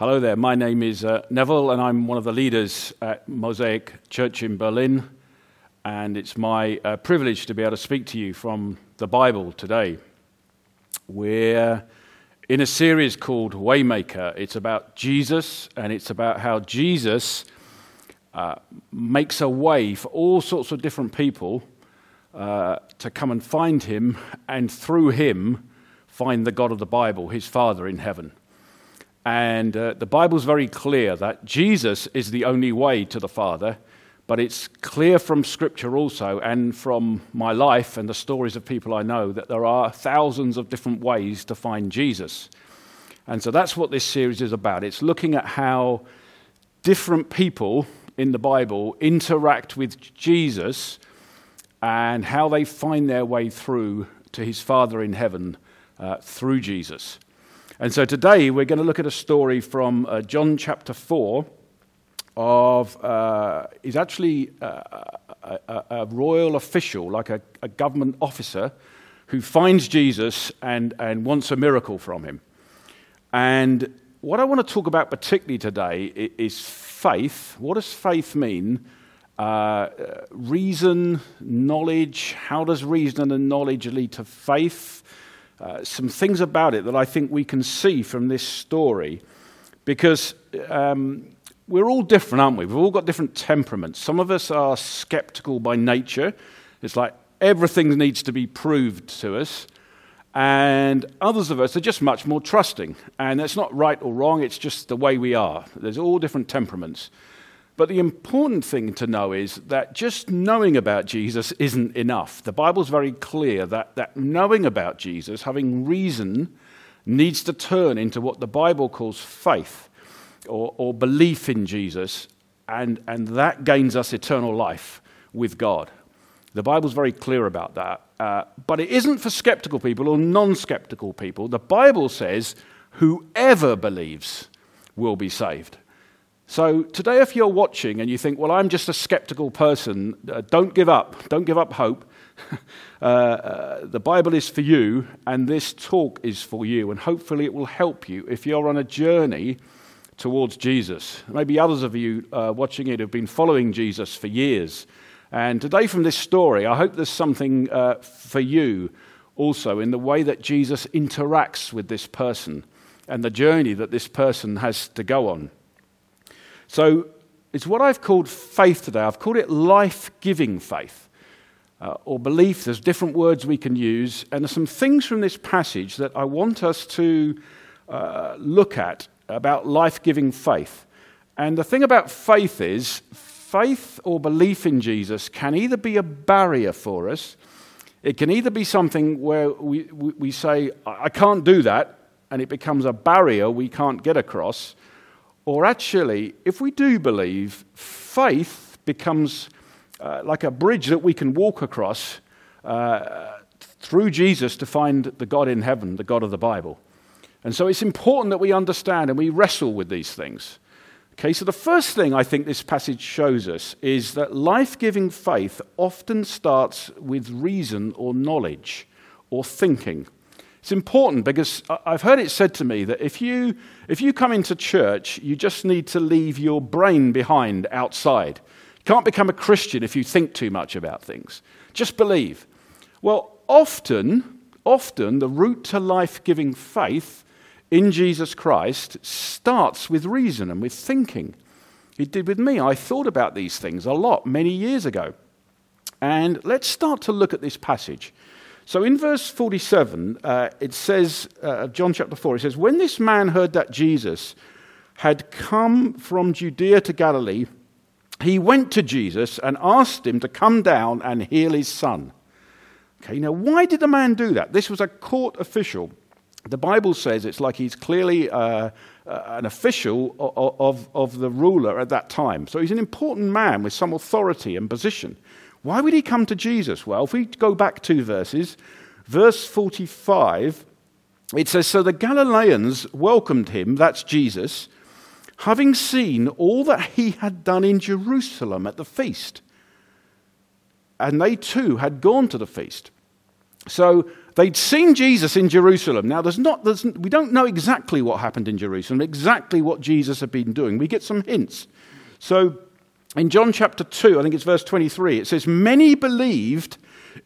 Hello there, my name is uh, Neville, and I'm one of the leaders at Mosaic Church in Berlin. And it's my uh, privilege to be able to speak to you from the Bible today. We're in a series called Waymaker. It's about Jesus, and it's about how Jesus uh, makes a way for all sorts of different people uh, to come and find him, and through him, find the God of the Bible, his Father in heaven. And uh, the Bible's very clear that Jesus is the only way to the Father, but it's clear from Scripture also and from my life and the stories of people I know that there are thousands of different ways to find Jesus. And so that's what this series is about. It's looking at how different people in the Bible interact with Jesus and how they find their way through to his Father in heaven uh, through Jesus. And so today we're going to look at a story from uh, John chapter 4 of, uh, he's actually uh, a, a, a, royal official, like a, a, government officer, who finds Jesus and, and wants a miracle from him. And what I want to talk about particularly today is faith. What does faith mean? Uh, reason, knowledge. How does reason and knowledge lead to faith? Uh, some things about it that I think we can see from this story because um, we're all different, aren't we? We've all got different temperaments. Some of us are skeptical by nature. It's like everything needs to be proved to us. And others of us are just much more trusting. And that's not right or wrong, it's just the way we are. There's all different temperaments. But the important thing to know is that just knowing about Jesus isn't enough. The Bible's very clear that, that knowing about Jesus, having reason, needs to turn into what the Bible calls faith or, or belief in Jesus, and, and that gains us eternal life with God. The Bible's very clear about that. Uh, but it isn't for skeptical people or non skeptical people. The Bible says, whoever believes will be saved. So, today, if you're watching and you think, well, I'm just a skeptical person, uh, don't give up. Don't give up hope. uh, uh, the Bible is for you, and this talk is for you, and hopefully, it will help you if you're on a journey towards Jesus. Maybe others of you uh, watching it have been following Jesus for years. And today, from this story, I hope there's something uh, for you also in the way that Jesus interacts with this person and the journey that this person has to go on. So it's what I've called faith today. I've called it life giving faith uh, or belief. There's different words we can use. And there's some things from this passage that I want us to uh, look at about life giving faith. And the thing about faith is, faith or belief in Jesus can either be a barrier for us, it can either be something where we, we, we say, I can't do that, and it becomes a barrier we can't get across or actually, if we do believe, faith becomes uh, like a bridge that we can walk across uh, through Jesus to find the God in heaven, the God of the Bible. And so it's important that we understand and we wrestle with these things. Okay, so the first thing I think this passage shows us is that life giving faith often starts with reason or knowledge or thinking. It's important because I've heard it said to me that if you, if you come into church, you just need to leave your brain behind outside. You can't become a Christian if you think too much about things. Just believe. Well, often, often the route to life giving faith in Jesus Christ starts with reason and with thinking. It did with me. I thought about these things a lot many years ago. And let's start to look at this passage. So in verse 47, uh, it says, uh, John chapter 4, it says, When this man heard that Jesus had come from Judea to Galilee, he went to Jesus and asked him to come down and heal his son. Okay, now why did the man do that? This was a court official. The Bible says it's like he's clearly uh, uh an official of, of, of the ruler at that time. So he's an important man with some authority and position. Why would he come to Jesus? Well, if we go back two verses, verse 45, it says So the Galileans welcomed him, that's Jesus, having seen all that he had done in Jerusalem at the feast. And they too had gone to the feast. So They'd seen Jesus in Jerusalem. Now, there's not, there's, we don't know exactly what happened in Jerusalem, exactly what Jesus had been doing. We get some hints. So, in John chapter 2, I think it's verse 23, it says, Many believed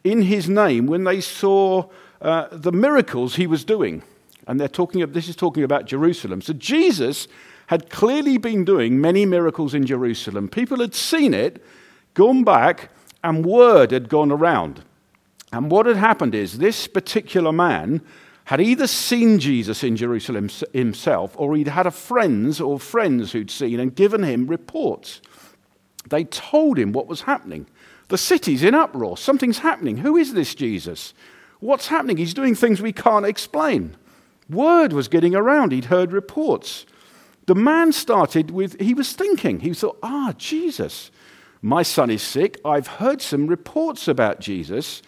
in his name when they saw uh, the miracles he was doing. And they're talking, this is talking about Jerusalem. So, Jesus had clearly been doing many miracles in Jerusalem. People had seen it, gone back, and word had gone around. And what had happened is this particular man had either seen Jesus in Jerusalem himself or he'd had a friends or friends who'd seen and given him reports. They told him what was happening. The city's in uproar. Something's happening. Who is this Jesus? What's happening? He's doing things we can't explain. Word was getting around. He'd heard reports. The man started with, he was thinking, he thought, ah, Jesus, my son is sick. I've heard some reports about Jesus.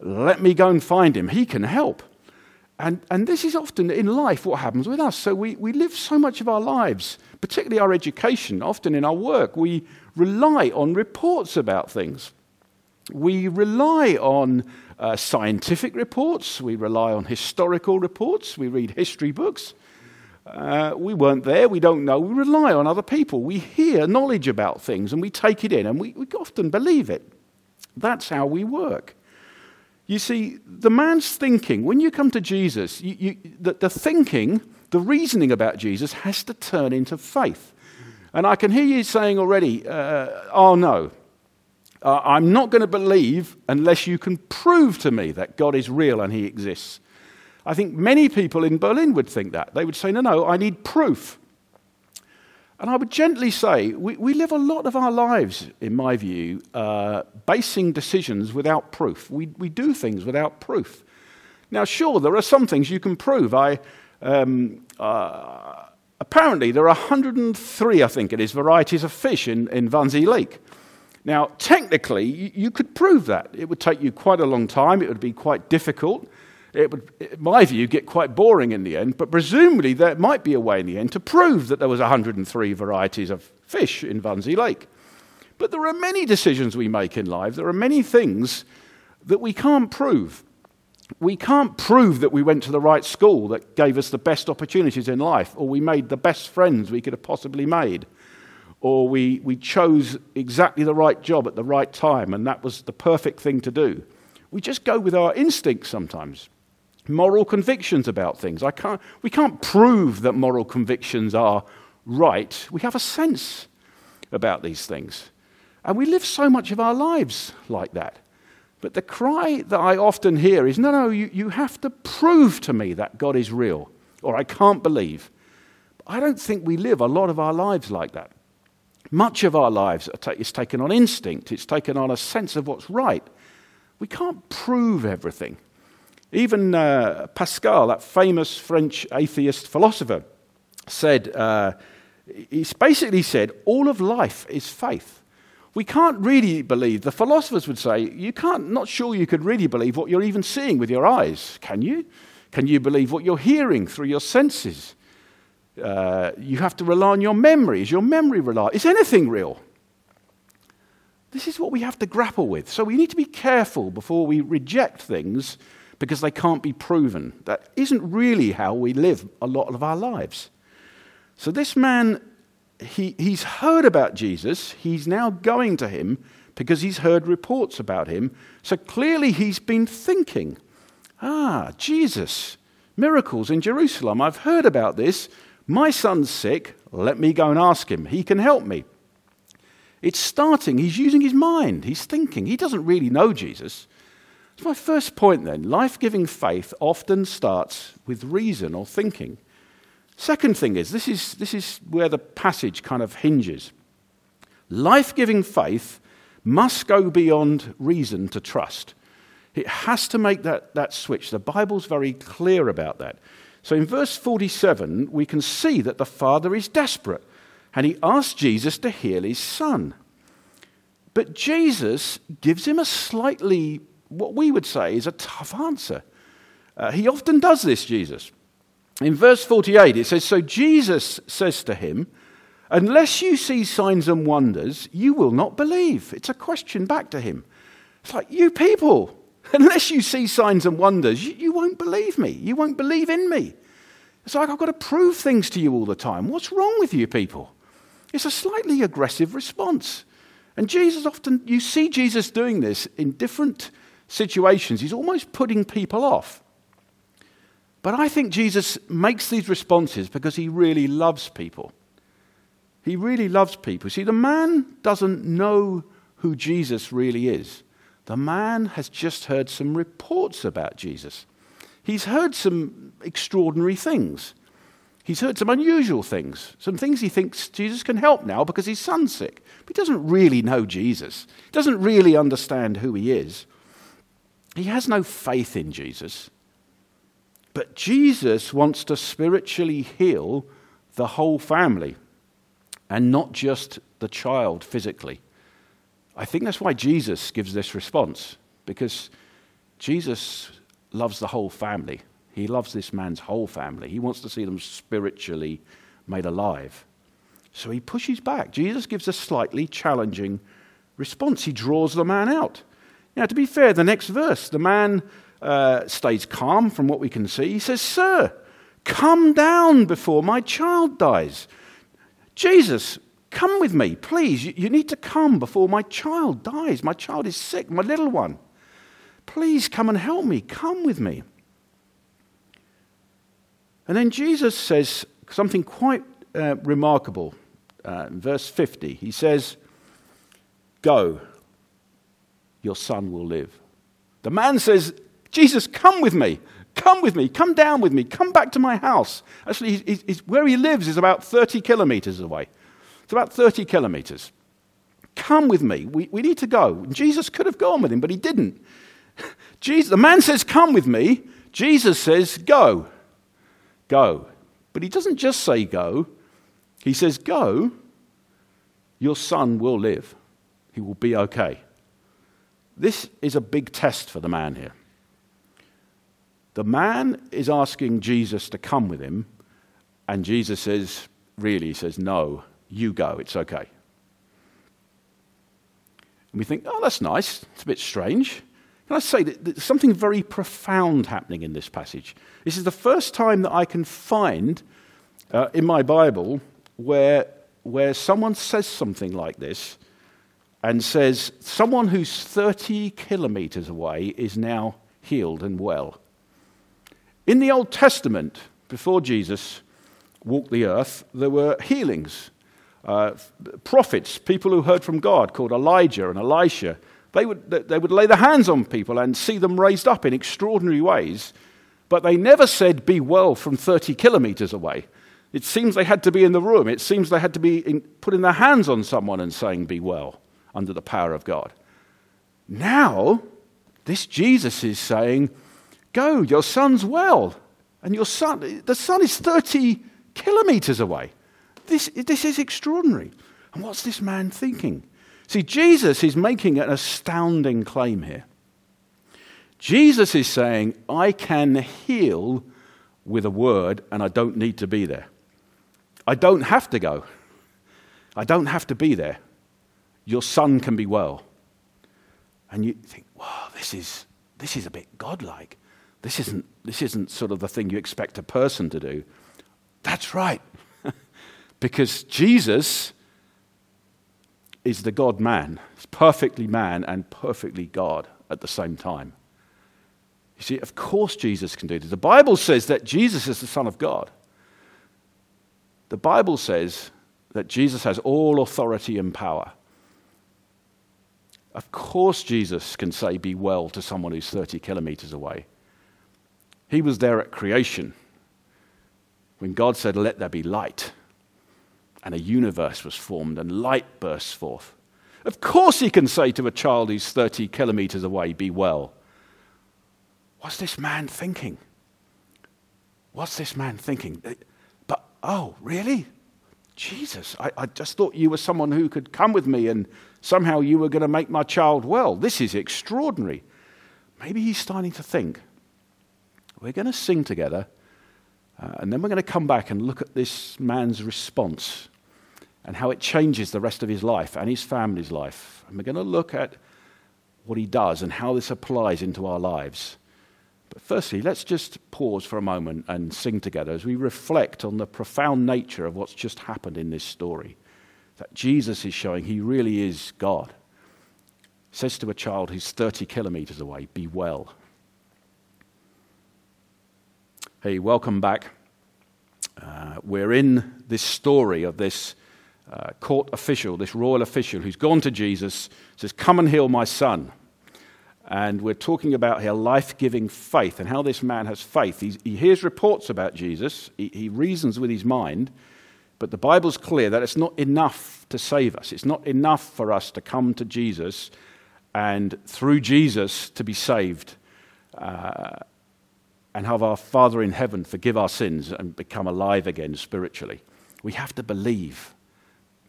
Let me go and find him. He can help. And, and this is often in life what happens with us. So we, we live so much of our lives, particularly our education, often in our work, we rely on reports about things. We rely on uh, scientific reports, we rely on historical reports, we read history books. Uh, we weren't there, we don't know, we rely on other people. We hear knowledge about things and we take it in and we, we often believe it. That's how we work. You see, the man's thinking, when you come to Jesus, you, you, the, the thinking, the reasoning about Jesus has to turn into faith. And I can hear you saying already, uh, oh no, uh, I'm not going to believe unless you can prove to me that God is real and he exists. I think many people in Berlin would think that. They would say, no, no, I need proof. And I would gently say, we, we live a lot of our lives, in my view, uh, basing decisions without proof. We, we do things without proof. Now, sure, there are some things you can prove. I, um, uh, apparently, there are 103, I think it is, varieties of fish in, in Wannsee Lake. Now, technically, you, could prove that. It would take you quite a long time, it would be quite difficult it would, in my view, get quite boring in the end, but presumably there might be a way in the end to prove that there was 103 varieties of fish in Wannsee Lake. But there are many decisions we make in life, there are many things that we can't prove. We can't prove that we went to the right school that gave us the best opportunities in life, or we made the best friends we could have possibly made, or we, we chose exactly the right job at the right time and that was the perfect thing to do. We just go with our instincts sometimes moral convictions about things. I can't, we can't prove that moral convictions are right. We have a sense about these things. And we live so much of our lives like that. But the cry that I often hear is no, no, you, you have to prove to me that God is real, or I can't believe. I don't think we live a lot of our lives like that. Much of our lives is taken on instinct, it's taken on a sense of what's right. We can't prove everything. Even uh, Pascal, that famous French atheist philosopher, said, uh, he basically said, all of life is faith. We can't really believe, the philosophers would say, you can't, not sure you could really believe what you're even seeing with your eyes, can you? Can you believe what you're hearing through your senses? Uh, you have to rely on your memory. Is your memory reliable? Is anything real? This is what we have to grapple with. So we need to be careful before we reject things because they can't be proven. That isn't really how we live a lot of our lives. So this man, he, he's heard about Jesus. He's now going to him because he's heard reports about him. So clearly he's been thinking, ah, Jesus, miracles in Jerusalem. I've heard about this. My son's sick. Let me go and ask him. He can help me. It's starting. He's using his mind. He's thinking. He doesn't really know Jesus. So, my first point then life giving faith often starts with reason or thinking. Second thing is this, is this is where the passage kind of hinges. Life giving faith must go beyond reason to trust. It has to make that, that switch. The Bible's very clear about that. So in verse 47, we can see that the father is desperate and he asks Jesus to heal his son. But Jesus gives him a slightly what we would say is a tough answer. Uh, he often does this, Jesus. In verse 48, it says So Jesus says to him, Unless you see signs and wonders, you will not believe. It's a question back to him. It's like, You people, unless you see signs and wonders, you, you won't believe me. You won't believe in me. It's like I've got to prove things to you all the time. What's wrong with you people? It's a slightly aggressive response. And Jesus often, you see Jesus doing this in different situations. He's almost putting people off. But I think Jesus makes these responses because he really loves people. He really loves people. See, the man doesn't know who Jesus really is. The man has just heard some reports about Jesus. He's heard some extraordinary things. He's heard some unusual things, some things he thinks Jesus can help now because his son's sick. But he doesn't really know Jesus, he doesn't really understand who he is. He has no faith in Jesus. But Jesus wants to spiritually heal the whole family and not just the child physically. I think that's why Jesus gives this response, because Jesus loves the whole family. He loves this man's whole family. He wants to see them spiritually made alive. So he pushes back. Jesus gives a slightly challenging response. He draws the man out. Now, to be fair, the next verse, the man uh, stays calm from what we can see. He says, Sir, come down before my child dies. Jesus, come with me, please. You, you need to come before my child dies. My child is sick, my little one. Please come and help me. Come with me. And then Jesus says something quite uh, remarkable. Uh, verse 50, he says, Go, your son will live. The man says, Jesus, come with me. Come with me. Come down with me. Come back to my house. Actually, he's, he's, where he lives is about 30 kilometers away. It's about 30 kilometers. Come with me. We, we need to go. Jesus could have gone with him, but he didn't. Jesus, the man says, Come with me. Jesus says, Go. Go. But he doesn't just say go, he says, Go. Your son will live. He will be okay. This is a big test for the man here. The man is asking Jesus to come with him, and Jesus says, really, he says, No, you go, it's okay. And we think, oh, that's nice. It's a bit strange. Can I say that there's something very profound happening in this passage? This is the first time that I can find uh, in my Bible where, where someone says something like this and says, someone who's 30 kilometers away is now healed and well. In the Old Testament, before Jesus walked the earth, there were healings. Uh, prophets, people who heard from God, called Elijah and Elisha, they would, they would lay their hands on people and see them raised up in extraordinary ways, but they never said, Be well from 30 kilometers away. It seems they had to be in the room. It seems they had to be in, putting their hands on someone and saying, Be well, under the power of God. Now, this Jesus is saying, Go, your son's well. And your son, the son is 30 kilometers away. This, this is extraordinary. And what's this man thinking? See, Jesus is making an astounding claim here. Jesus is saying, I can heal with a word and I don't need to be there. I don't have to go. I don't have to be there. Your son can be well. And you think, wow, this is, this is a bit godlike. This isn't, this isn't sort of the thing you expect a person to do. That's right. because Jesus is the God man. He's perfectly man and perfectly God at the same time. You see, of course Jesus can do this. The Bible says that Jesus is the Son of God. The Bible says that Jesus has all authority and power. Of course, Jesus can say, Be well to someone who's 30 kilometers away. He was there at creation when God said, Let there be light. And a universe was formed and light bursts forth. Of course, he can say to a child who's 30 kilometers away, Be well. What's this man thinking? What's this man thinking? Eh, but, oh, really? Jesus, I, I, just thought you were someone who could come with me and somehow you were going to make my child well. This is extraordinary. Maybe he's starting to think we're going to sing together, uh, and then we're going to come back and look at this man's response and how it changes the rest of his life and his family's life. And we're going to look at what he does and how this applies into our lives. But firstly, let's just pause for a moment and sing together as we reflect on the profound nature of what's just happened in this story. That Jesus is showing he really is God. Says to a child who's 30 kilometers away, Be well. Hey, welcome back. Uh, we're in this story of this uh, court official, this royal official, who's gone to Jesus, says, Come and heal my son. And we're talking about her life giving faith and how this man has faith. He's, he hears reports about Jesus, he, he reasons with his mind, but the Bible's clear that it's not enough to save us. It's not enough for us to come to Jesus and through Jesus to be saved uh, and have our Father in heaven forgive our sins and become alive again spiritually. We have to believe.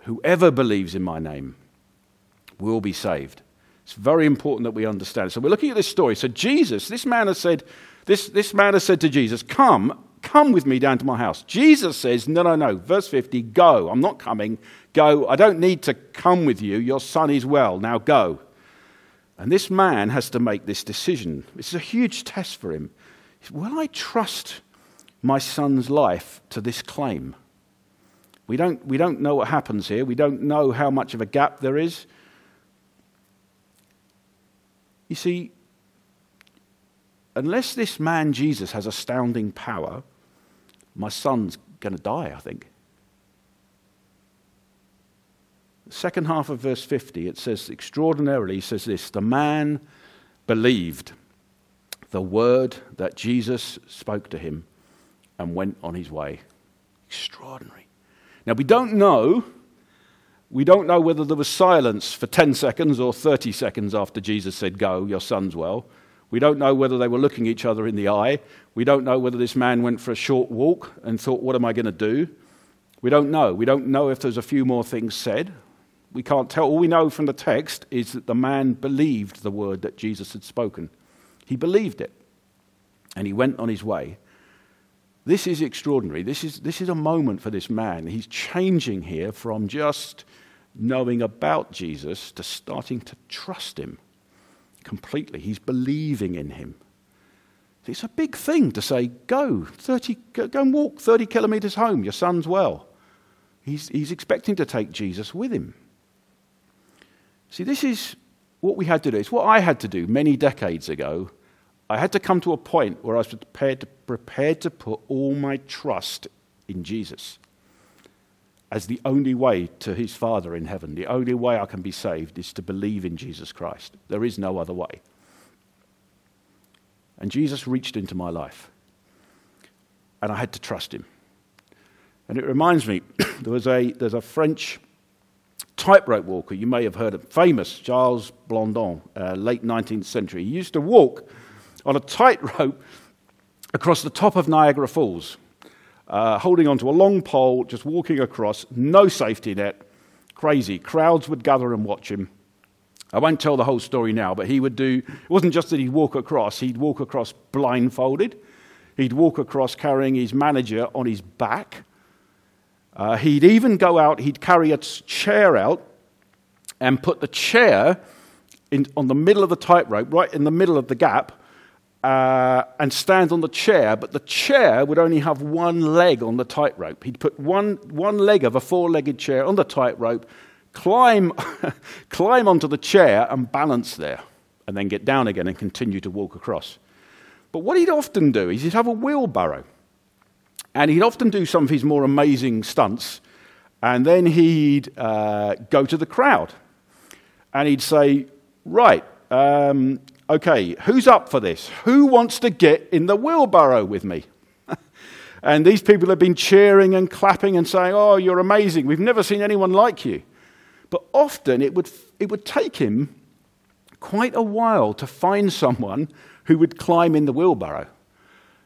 Whoever believes in my name will be saved. It's very important that we understand. So we're looking at this story. So Jesus, this man has said, this, this man has said to Jesus, Come, come with me down to my house. Jesus says, No, no, no. Verse 50, go. I'm not coming. Go. I don't need to come with you. Your son is well. Now go. And this man has to make this decision. It's a huge test for him. Will I trust my son's life to this claim? We don't, we don't know what happens here. We don't know how much of a gap there is. You see, unless this man Jesus has astounding power, my son's going to die, I think. The second half of verse 50, it says extraordinarily, he says this the man believed the word that Jesus spoke to him and went on his way. Extraordinary. Now, we don't know. We don't know whether there was silence for 10 seconds or 30 seconds after Jesus said, Go, your son's well. We don't know whether they were looking each other in the eye. We don't know whether this man went for a short walk and thought, What am I going to do? We don't know. We don't know if there's a few more things said. We can't tell. All we know from the text is that the man believed the word that Jesus had spoken. He believed it. And he went on his way. This is extraordinary. This is, this is a moment for this man. He's changing here from just knowing about Jesus to starting to trust him completely. He's believing in him. It's a big thing to say, go, 30, go, and walk 30 kilometers home. Your son's well. He's, he's expecting to take Jesus with him. See, this is what we had to do. It's what I had to do many decades ago I had to come to a point where I was prepared to, prepared to put all my trust in Jesus as the only way to his Father in heaven. The only way I can be saved is to believe in Jesus Christ. There is no other way. And Jesus reached into my life, and I had to trust him. And it reminds me, there was a, there's a French tightrope walker, you may have heard of, famous Charles Blondin, uh, late 19th century. He used to walk on a tightrope across the top of Niagara Falls, uh, holding onto a long pole, just walking across, no safety net, crazy. Crowds would gather and watch him. I won't tell the whole story now, but he would do, it wasn't just that he'd walk across, he'd walk across blindfolded. He'd walk across carrying his manager on his back. Uh, he'd even go out, he'd carry a chair out and put the chair in, on the middle of the tightrope, right in the middle of the gap, uh, and stand on the chair, but the chair would only have one leg on the tightrope. He'd put one, one leg of a four legged chair on the tightrope, climb, climb onto the chair, and balance there, and then get down again and continue to walk across. But what he'd often do is he'd have a wheelbarrow, and he'd often do some of his more amazing stunts, and then he'd uh, go to the crowd, and he'd say, Right, um, okay, who's up for this? Who wants to get in the wheelbarrow with me? and these people have been cheering and clapping and saying, Oh, you're amazing. We've never seen anyone like you. But often it would, it would take him quite a while to find someone who would climb in the wheelbarrow.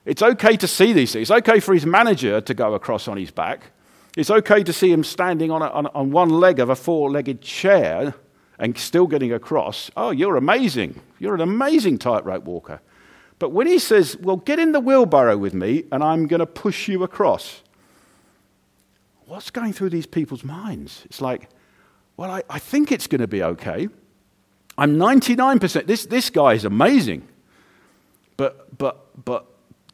It's okay to see these things. It's okay for his manager to go across on his back. It's okay to see him standing on, a, on, on one leg of a four legged chair and still getting across, oh, you're amazing. You're an amazing tightrope walker. But when he says, well, get in the wheelbarrow with me and I'm going to push you across, what's going through these people's minds? It's like, well, I, I think it's going to be okay. I'm 99%. This, this guy is amazing. But, but, but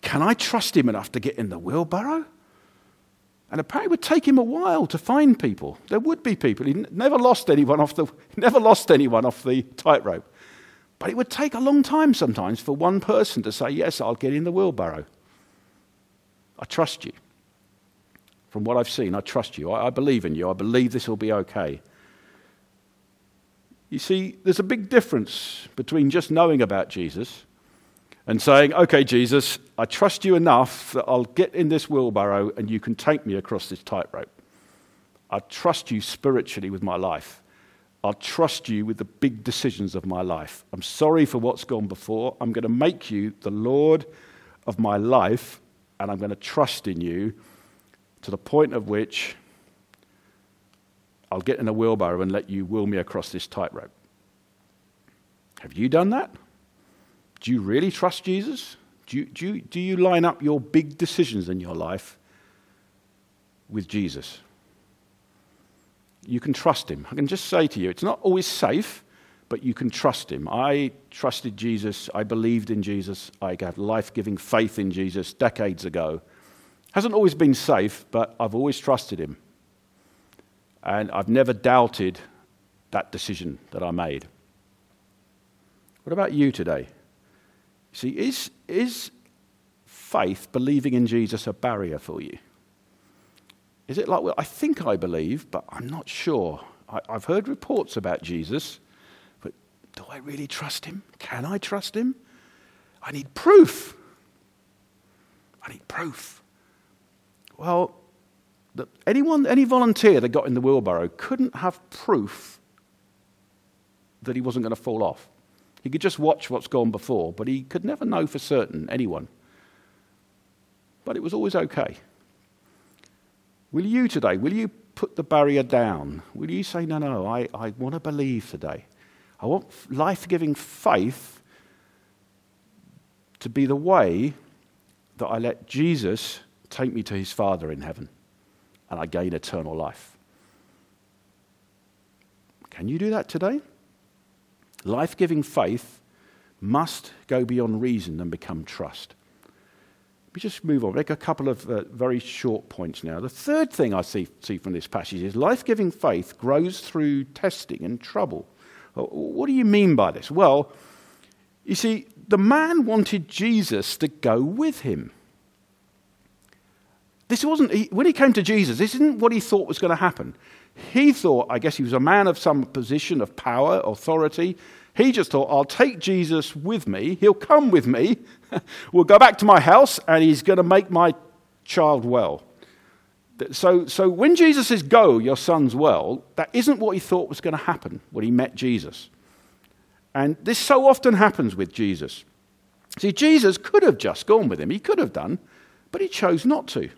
can I trust him enough to get in the wheelbarrow? And apparently it would take him a while to find people. There would be people. He never lost anyone off the, never lost anyone off the tightrope. But it would take a long time sometimes for one person to say, Yes, I'll get in the wheelbarrow. I trust you. From what I've seen, I trust you. I, I believe in you. I believe this will be okay. You see, there's a big difference between just knowing about Jesus and saying, Okay, Jesus, I trust you enough that I'll get in this wheelbarrow and you can take me across this tightrope. I trust you spiritually with my life. I'll trust you with the big decisions of my life. I'm sorry for what's gone before. I'm going to make you the Lord of my life, and I'm going to trust in you to the point of which I'll get in a wheelbarrow and let you wheel me across this tightrope. Have you done that? Do you really trust Jesus? Do you, do, you, do you line up your big decisions in your life with Jesus? You can trust him. I can just say to you, it's not always safe, but you can trust him. I trusted Jesus. I believed in Jesus. I had life giving faith in Jesus decades ago. Hasn't always been safe, but I've always trusted him. And I've never doubted that decision that I made. What about you today? See, is, is faith, believing in Jesus, a barrier for you? Is it like, well, I think I believe, but I'm not sure. I, I've heard reports about Jesus, but do I really trust him? Can I trust him? I need proof. I need proof. Well, the, anyone, any volunteer that got in the wheelbarrow couldn't have proof that he wasn't going to fall off. He could just watch what's gone before, but he could never know for certain, anyone. But it was always okay. Will you today, will you put the barrier down? Will you say, no, no, I, I want to believe today? I want life giving faith to be the way that I let Jesus take me to his Father in heaven and I gain eternal life. Can you do that today? Life giving faith must go beyond reason and become trust. Let me just move on. Make a couple of uh, very short points now. The third thing I see, see from this passage is life giving faith grows through testing and trouble. Uh, what do you mean by this? Well, you see, the man wanted Jesus to go with him. This wasn't, he, when he came to Jesus, this isn't what he thought was going to happen. He thought, I guess he was a man of some position of power, authority. He just thought, I'll take Jesus with me. He'll come with me. we'll go back to my house and he's going to make my child well. So, so when Jesus says, Go, your son's well, that isn't what he thought was going to happen when he met Jesus. And this so often happens with Jesus. See, Jesus could have just gone with him, he could have done, but he chose not to.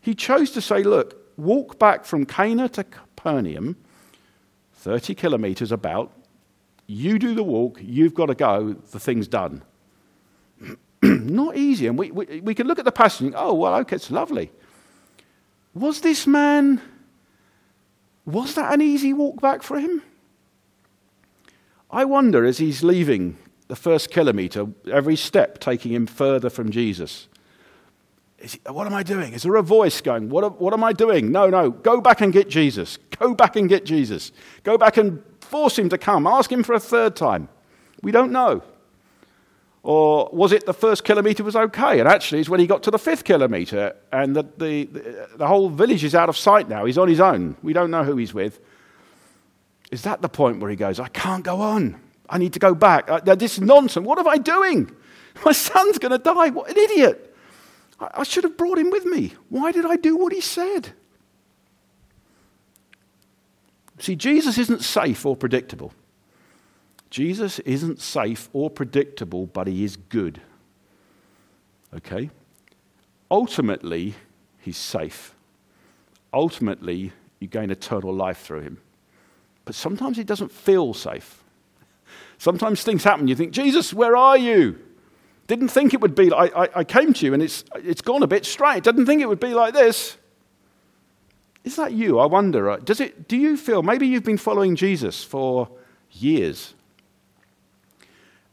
He chose to say, Look, walk back from Cana to Capernaum, 30 kilometers about. You do the walk, you've got to go, the thing's done. Not easy. And we, we, we can look at the passage and oh, well, okay, it's lovely. Was this man, was that an easy walk back for him? I wonder as he's leaving the first kilometer, every step taking him further from Jesus. He, what am I doing? Is there a voice going, what, what am I doing? No, no, go back and get Jesus. Go back and get Jesus. Go back and force him to come. Ask him for a third time. We don't know. Or was it the first kilometre was okay? And actually, it's when he got to the fifth kilometre and the, the, the, the whole village is out of sight now. He's on his own. We don't know who he's with. Is that the point where he goes, I can't go on. I need to go back. Uh, this is nonsense. What am I doing? My son's going to die. What an idiot. I should have brought him with me. Why did I do what he said? See, Jesus isn't safe or predictable. Jesus isn't safe or predictable, but he is good. Okay? Ultimately, he's safe. Ultimately, you gain eternal life through him. But sometimes he doesn't feel safe. Sometimes things happen. You think, Jesus, where are you? Didn't think it would be like, I, I came to you and it's, it's gone a bit straight. Didn't think it would be like this. Is that you? I wonder. Does it, do you feel, maybe you've been following Jesus for years,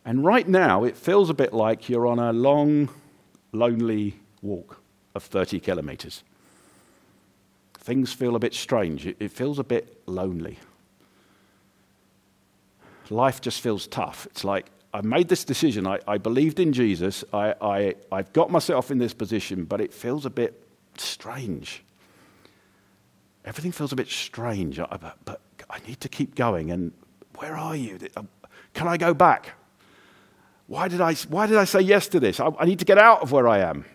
And right now, it feels a bit like you're on a long, lonely walk of 30 kilometers. Things feel a bit strange. It, feels a bit lonely. Life just feels tough. It's like, I made this decision. I, I believed in Jesus. I, I, I've got myself in this position, but it feels a bit strange. Everything feels a bit strange, but, but I need to keep going. And where are you? Uh, can I go back? Why did I, why did I say yes to this? I, I need to get out of where I am.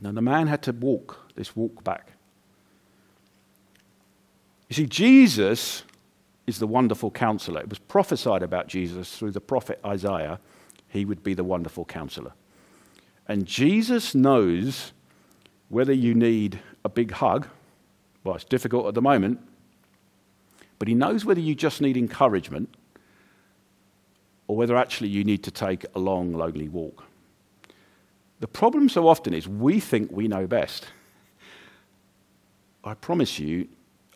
Now, the man had to walk this walk back. You see, Jesus is the wonderful counselor. It was prophesied about Jesus through the prophet Isaiah. He would be the wonderful counselor. And Jesus knows whether you need a big hug. Well, it's difficult at the moment. But he knows whether you just need encouragement or whether actually you need to take a long, lonely walk. The problem so often is we think we know best. I promise you,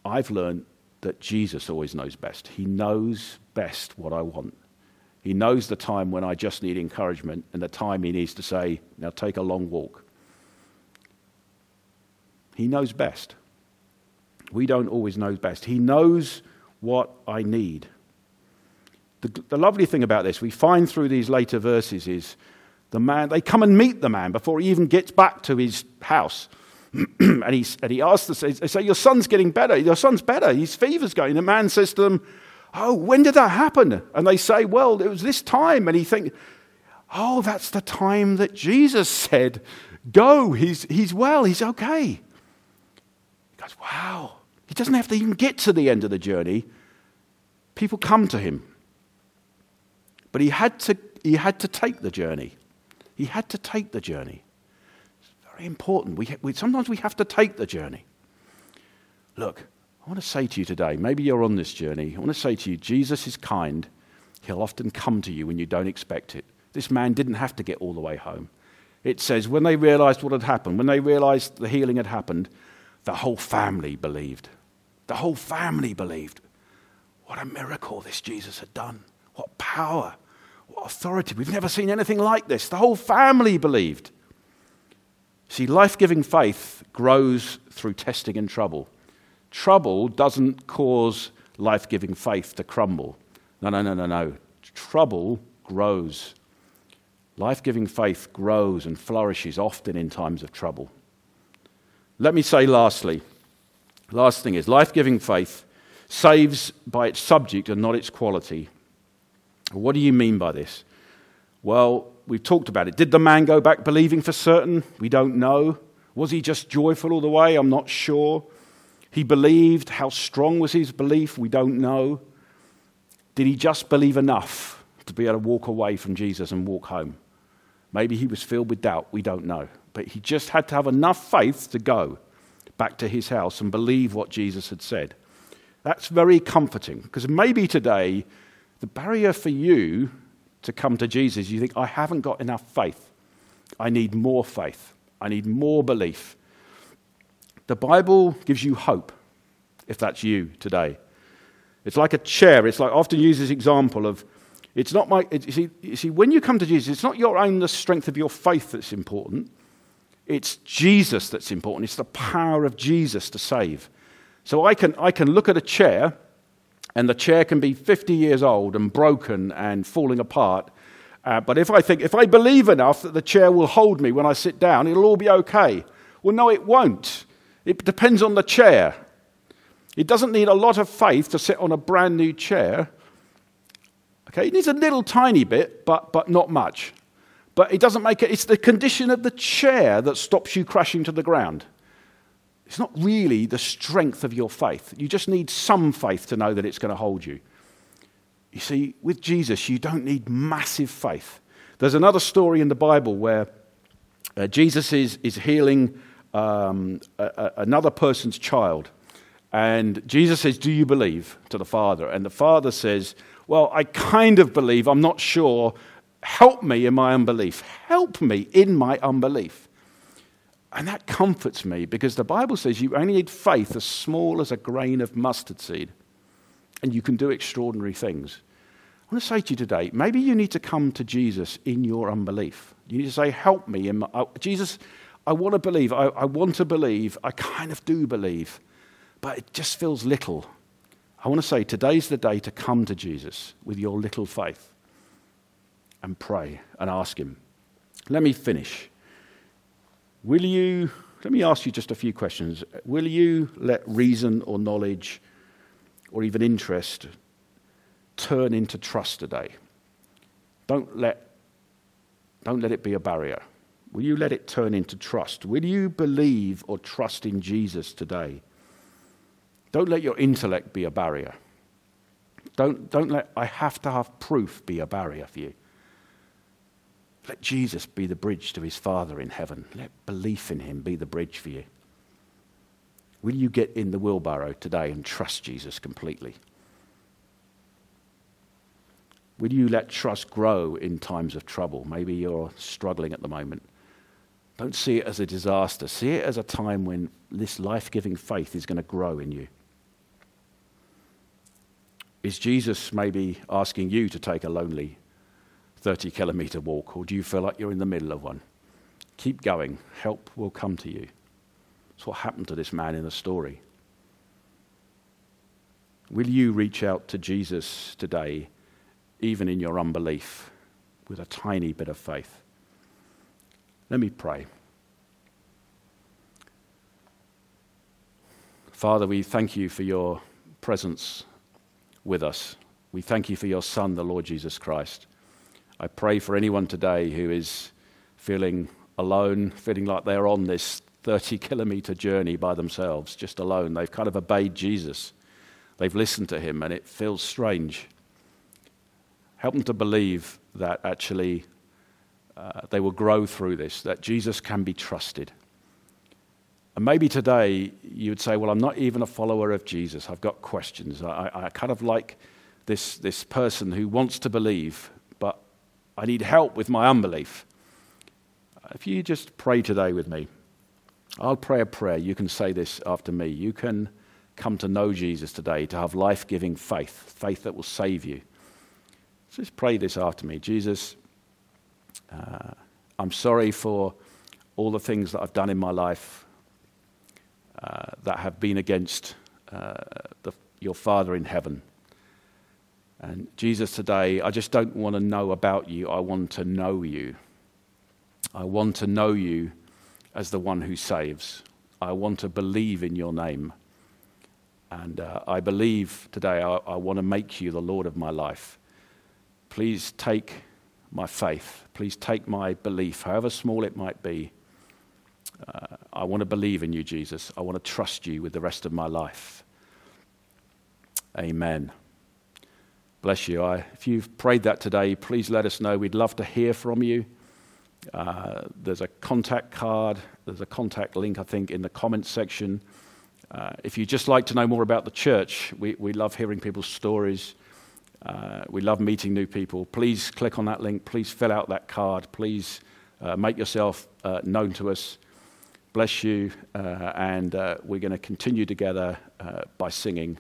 I've learned that Jesus always knows best. He knows best what I want. He knows the time when I just need encouragement and the time he needs to say, now take a long walk. He knows best. We don't always know best. He knows what I need. The, the lovely thing about this, we find through these later verses, is the man, they come and meet the man before he even gets back to his house. and, he, and he asks, the, they say, Your son's getting better. Your son's better. His fever's going. The man says to them, Oh, when did that happen? And they say, Well, it was this time. And he thinks, Oh, that's the time that Jesus said, Go, he's, he's well, he's okay. He goes, Wow. He doesn't have to even get to the end of the journey. People come to him. But he had to, he had to take the journey. He had to take the journey. Very important. We, we, sometimes we have to take the journey. Look, I want to say to you today, maybe you're on this journey. I want to say to you, Jesus is kind. He'll often come to you when you don't expect it. This man didn't have to get all the way home. It says, when they realized what had happened, when they realized the healing had happened, the whole family believed. The whole family believed. What a miracle this Jesus had done. What power. What authority. We've never seen anything like this. The whole family believed. See, life giving faith grows through testing and trouble. Trouble doesn't cause life giving faith to crumble. No, no, no, no, no. Trouble grows. Life giving faith grows and flourishes often in times of trouble. Let me say lastly, last thing is life giving faith saves by its subject and not its quality. What do you mean by this? Well, we've talked about it. Did the man go back believing for certain? We don't know. Was he just joyful all the way? I'm not sure. He believed. How strong was his belief? We don't know. Did he just believe enough to be able to walk away from Jesus and walk home? Maybe he was filled with doubt. We don't know. But he just had to have enough faith to go back to his house and believe what Jesus had said. That's very comforting because maybe today the barrier for you to come to Jesus, you think, I haven't got enough faith. I need more faith. I need more belief. The Bible gives you hope if that's you today. It's like a chair. It's like I often use this example of it's not my, it, you, see, you see, when you come to Jesus, it's not your own the strength of your faith that's important. It's Jesus that's important. It's the power of Jesus to save. So I can, I can look at a chair and the chair can be 50 years old and broken and falling apart. Uh, but if I think, if I believe enough that the chair will hold me when I sit down, it'll all be okay. Well, no, it won't. It depends on the chair. It doesn't need a lot of faith to sit on a brand new chair. Okay, it needs a little tiny bit, but, but not much. But it doesn't make it, it's the condition of the chair that stops you crashing to the ground. It's not really the strength of your faith. You just need some faith to know that it's going to hold you. You see, with Jesus, you don't need massive faith. There's another story in the Bible where uh, Jesus is, is healing um, a, a, another person's child. And Jesus says, Do you believe? to the father. And the father says, Well, I kind of believe. I'm not sure. Help me in my unbelief. Help me in my unbelief. And that comforts me because the Bible says you only need faith as small as a grain of mustard seed, and you can do extraordinary things. I want to say to you today maybe you need to come to Jesus in your unbelief. You need to say, Help me. In my, uh, Jesus, I want to believe. I, I want to believe. I kind of do believe, but it just feels little. I want to say today's the day to come to Jesus with your little faith and pray and ask Him. Let me finish. Will you, let me ask you just a few questions. Will you let reason or knowledge or even interest turn into trust today? Don't let, don't let it be a barrier. Will you let it turn into trust? Will you believe or trust in Jesus today? Don't let your intellect be a barrier. Don't, don't let I have to have proof be a barrier for you. Let Jesus be the bridge to his Father in heaven. Let belief in him be the bridge for you. Will you get in the wheelbarrow today and trust Jesus completely? Will you let trust grow in times of trouble? Maybe you're struggling at the moment. Don't see it as a disaster. See it as a time when this life giving faith is going to grow in you. Is Jesus maybe asking you to take a lonely 30 kilometer walk, or do you feel like you're in the middle of one? Keep going. Help will come to you. That's what happened to this man in the story. Will you reach out to Jesus today, even in your unbelief, with a tiny bit of faith? Let me pray. Father, we thank you for your presence with us. We thank you for your Son, the Lord Jesus Christ. I pray for anyone today who is feeling alone, feeling like they're on this 30 kilometer journey by themselves, just alone. They've kind of obeyed Jesus, they've listened to him, and it feels strange. Help them to believe that actually uh, they will grow through this, that Jesus can be trusted. And maybe today you would say, Well, I'm not even a follower of Jesus. I've got questions. I, I kind of like this, this person who wants to believe, I need help with my unbelief. If you just pray today with me, I'll pray a prayer. You can say this after me. You can come to know Jesus today, to have life giving faith, faith that will save you. Just pray this after me. Jesus, uh, I'm sorry for all the things that I've done in my life uh, that have been against uh, the, your Father in heaven. And Jesus, today, I just don't want to know about you. I want to know you. I want to know you as the one who saves. I want to believe in your name. And uh, I believe today I, I want to make you the Lord of my life. Please take my faith. Please take my belief, however small it might be, uh, I want to believe in you, Jesus. I want to trust you with the rest of my life. Amen. Bless you. I, if you've prayed that today, please let us know. We'd love to hear from you. Uh, there's a contact card, there's a contact link, I think, in the comments section. Uh, if you'd just like to know more about the church, we, we love hearing people's stories. Uh, we love meeting new people. Please click on that link. Please fill out that card. Please uh, make yourself uh, known to us bless you, uh, and we're going to continue together by singing.